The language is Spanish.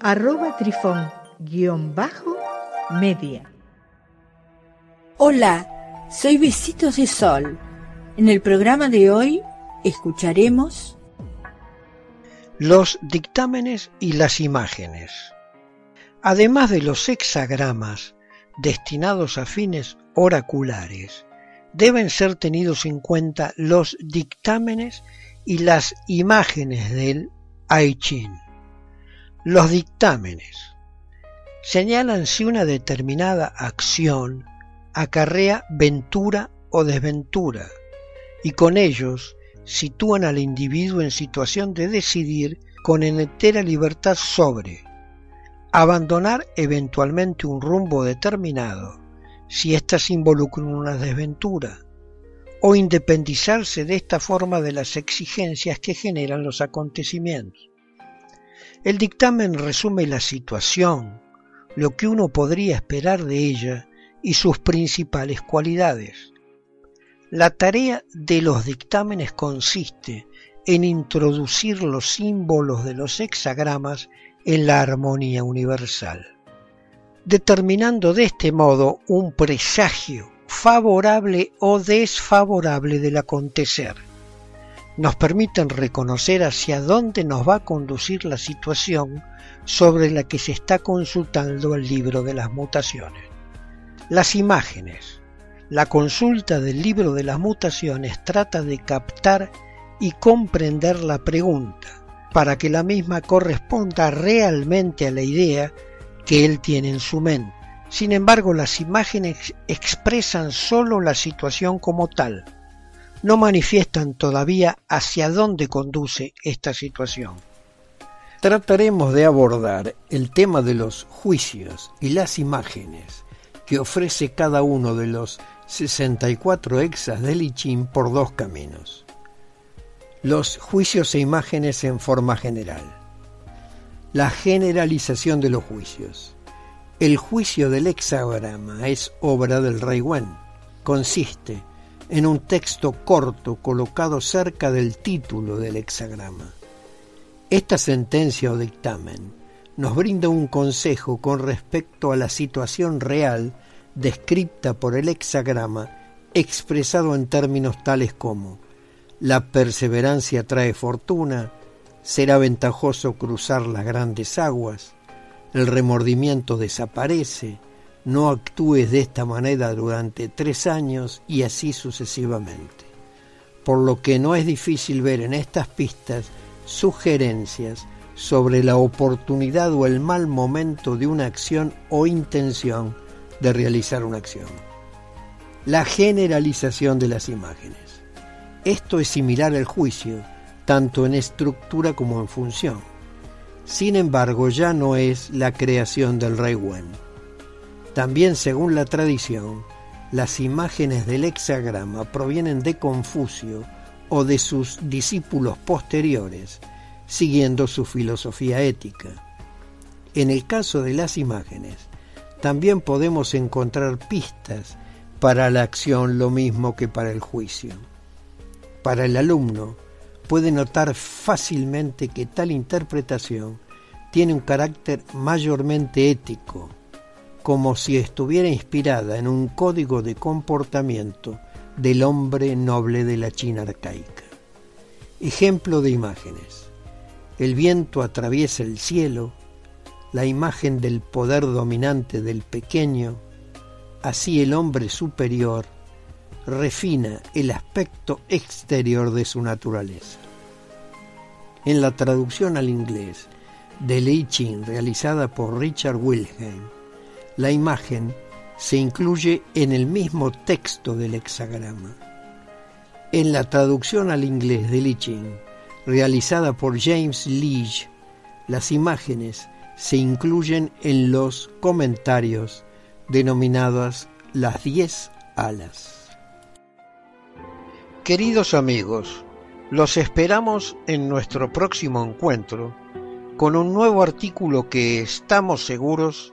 arroba trifón-media. Hola, soy Besitos de Sol. En el programa de hoy escucharemos los dictámenes y las imágenes. Además de los hexagramas destinados a fines oraculares, deben ser tenidos en cuenta los dictámenes y las imágenes del I Ching. Los dictámenes señalan si una determinada acción acarrea ventura o desventura y con ellos sitúan al individuo en situación de decidir con entera libertad sobre abandonar eventualmente un rumbo determinado si ésta se involucra en una desventura o independizarse de esta forma de las exigencias que generan los acontecimientos. El dictamen resume la situación, lo que uno podría esperar de ella y sus principales cualidades. La tarea de los dictámenes consiste en introducir los símbolos de los hexagramas en la armonía universal, determinando de este modo un presagio favorable o desfavorable del acontecer. Nos permiten reconocer hacia dónde nos va a conducir la situación sobre la que se está consultando el libro de las mutaciones. Las imágenes, la consulta del libro de las mutaciones trata de captar y comprender la pregunta para que la misma corresponda realmente a la idea que él tiene en su mente. Sin embargo, las imágenes expresan sólo la situación como tal, no manifiestan todavía hacia dónde conduce esta situación. Trataremos de abordar el tema de los juicios y las imágenes que ofrece cada uno de los 64 hexas del I Ching por dos caminos. Los juicios e imágenes en forma general. La generalización de los juicios. El juicio del hexagrama es obra del Rey Wen. Consiste en un texto corto colocado cerca del título del hexagrama. Esta sentencia o dictamen nos brinda un consejo con respecto a la situación real descrita por el hexagrama expresado en términos tales como la perseverancia trae fortuna, será ventajoso cruzar las grandes aguas, el remordimiento desaparece, no actúes de esta manera durante tres años y así sucesivamente. Por lo que no es difícil ver en estas pistas sugerencias sobre la oportunidad o el mal momento de una acción o intención de realizar una acción. La generalización de las imágenes. Esto es similar al juicio, tanto en estructura como en función. Sin embargo, ya no es la creación del rey Wen. También, según la tradición, las imágenes del hexagrama provienen de Confucio o de sus discípulos posteriores, siguiendo su filosofía ética. En el caso de las imágenes, también podemos encontrar pistas para la acción lo mismo que para el juicio. Para el alumno puede notar fácilmente que tal interpretación tiene un carácter mayormente ético, como si estuviera inspirada en un código de comportamiento del hombre noble de la China arcaica. Ejemplo de imágenes. El viento atraviesa el cielo, la imagen del poder dominante del pequeño, así el hombre superior refina el aspecto exterior de su naturaleza. En la traducción al inglés de Li Ching realizada por Richard Wilhelm, la imagen se incluye en el mismo texto del hexagrama. En la traducción al inglés de Li Ching, realizada por James Leach, las imágenes se incluyen en los comentarios denominadas las 10 alas. Queridos amigos, los esperamos en nuestro próximo encuentro con un nuevo artículo que estamos seguros